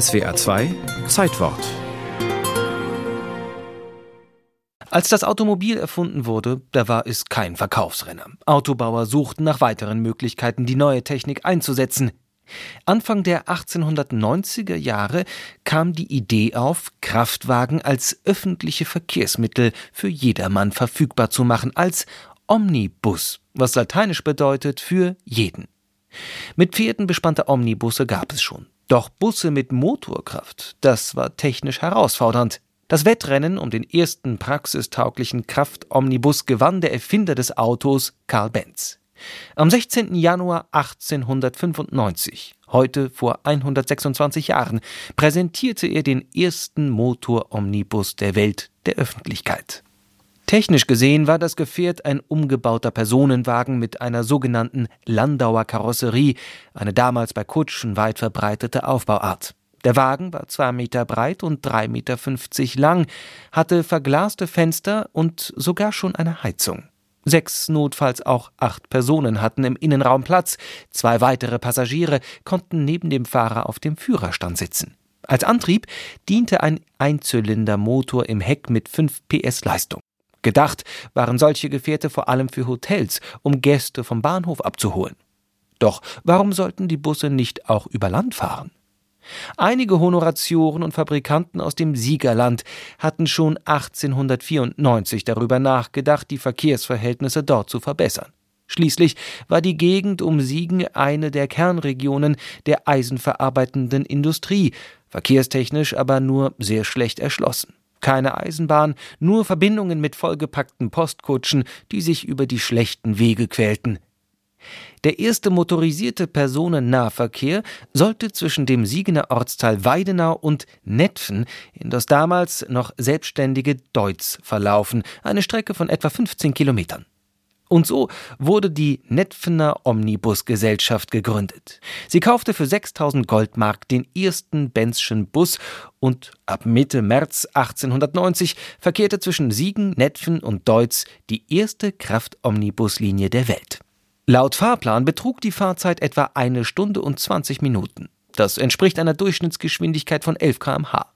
SWA 2 Zeitwort Als das Automobil erfunden wurde, da war es kein Verkaufsrenner. Autobauer suchten nach weiteren Möglichkeiten, die neue Technik einzusetzen. Anfang der 1890er Jahre kam die Idee auf, Kraftwagen als öffentliche Verkehrsmittel für jedermann verfügbar zu machen, als Omnibus, was lateinisch bedeutet für jeden. Mit Pferden bespannte Omnibusse gab es schon. Doch Busse mit Motorkraft, das war technisch herausfordernd. Das Wettrennen um den ersten praxistauglichen Kraftomnibus gewann der Erfinder des Autos, Karl Benz. Am 16. Januar 1895, heute vor 126 Jahren, präsentierte er den ersten Motoromnibus der Welt der Öffentlichkeit. Technisch gesehen war das Gefährt ein umgebauter Personenwagen mit einer sogenannten Landauer Karosserie, eine damals bei Kutschen weit verbreitete Aufbauart. Der Wagen war zwei Meter breit und drei Meter fünfzig lang, hatte verglaste Fenster und sogar schon eine Heizung. Sechs, notfalls auch acht Personen hatten im Innenraum Platz, zwei weitere Passagiere konnten neben dem Fahrer auf dem Führerstand sitzen. Als Antrieb diente ein Einzylindermotor im Heck mit 5 PS Leistung. Gedacht waren solche Gefährte vor allem für Hotels, um Gäste vom Bahnhof abzuholen. Doch warum sollten die Busse nicht auch über Land fahren? Einige Honoratioren und Fabrikanten aus dem Siegerland hatten schon 1894 darüber nachgedacht, die Verkehrsverhältnisse dort zu verbessern. Schließlich war die Gegend um Siegen eine der Kernregionen der eisenverarbeitenden Industrie, verkehrstechnisch aber nur sehr schlecht erschlossen. Keine Eisenbahn, nur Verbindungen mit vollgepackten Postkutschen, die sich über die schlechten Wege quälten. Der erste motorisierte Personennahverkehr sollte zwischen dem Siegener Ortsteil Weidenau und Netfen in das damals noch selbstständige Deutz verlaufen, eine Strecke von etwa 15 Kilometern. Und so wurde die Netfener Omnibusgesellschaft gegründet. Sie kaufte für 6000 Goldmark den ersten Benzschen Bus und ab Mitte März 1890 verkehrte zwischen Siegen, Netfen und Deutz die erste Kraftomnibuslinie der Welt. Laut Fahrplan betrug die Fahrzeit etwa eine Stunde und 20 Minuten. Das entspricht einer Durchschnittsgeschwindigkeit von 11 km/h.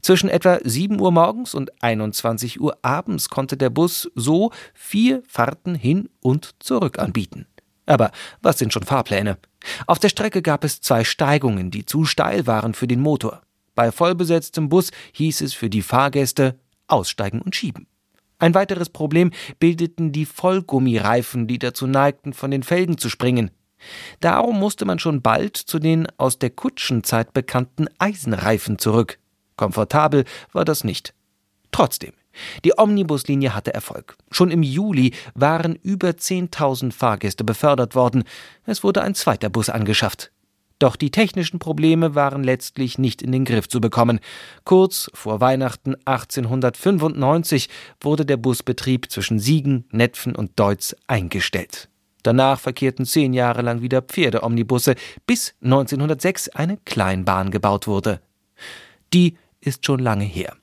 Zwischen etwa 7 Uhr morgens und 21 Uhr abends konnte der Bus so vier Fahrten hin und zurück anbieten. Aber was sind schon Fahrpläne? Auf der Strecke gab es zwei Steigungen, die zu steil waren für den Motor. Bei vollbesetztem Bus hieß es für die Fahrgäste aussteigen und schieben. Ein weiteres Problem bildeten die Vollgummireifen, die dazu neigten, von den Felgen zu springen. Darum musste man schon bald zu den aus der Kutschenzeit bekannten Eisenreifen zurück. Komfortabel war das nicht. Trotzdem, die Omnibuslinie hatte Erfolg. Schon im Juli waren über 10.000 Fahrgäste befördert worden. Es wurde ein zweiter Bus angeschafft. Doch die technischen Probleme waren letztlich nicht in den Griff zu bekommen. Kurz vor Weihnachten 1895 wurde der Busbetrieb zwischen Siegen, Netfen und Deutz eingestellt. Danach verkehrten zehn Jahre lang wieder Pferdeomnibusse, bis 1906 eine Kleinbahn gebaut wurde. Die ist schon lange her.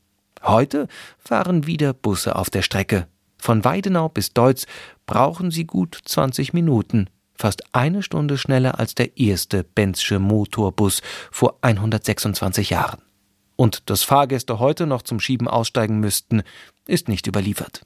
Heute fahren wieder Busse auf der Strecke. Von Weidenau bis Deutz brauchen sie gut 20 Minuten fast eine Stunde schneller als der erste Benzsche Motorbus vor 126 Jahren. Und dass Fahrgäste heute noch zum Schieben aussteigen müssten, ist nicht überliefert.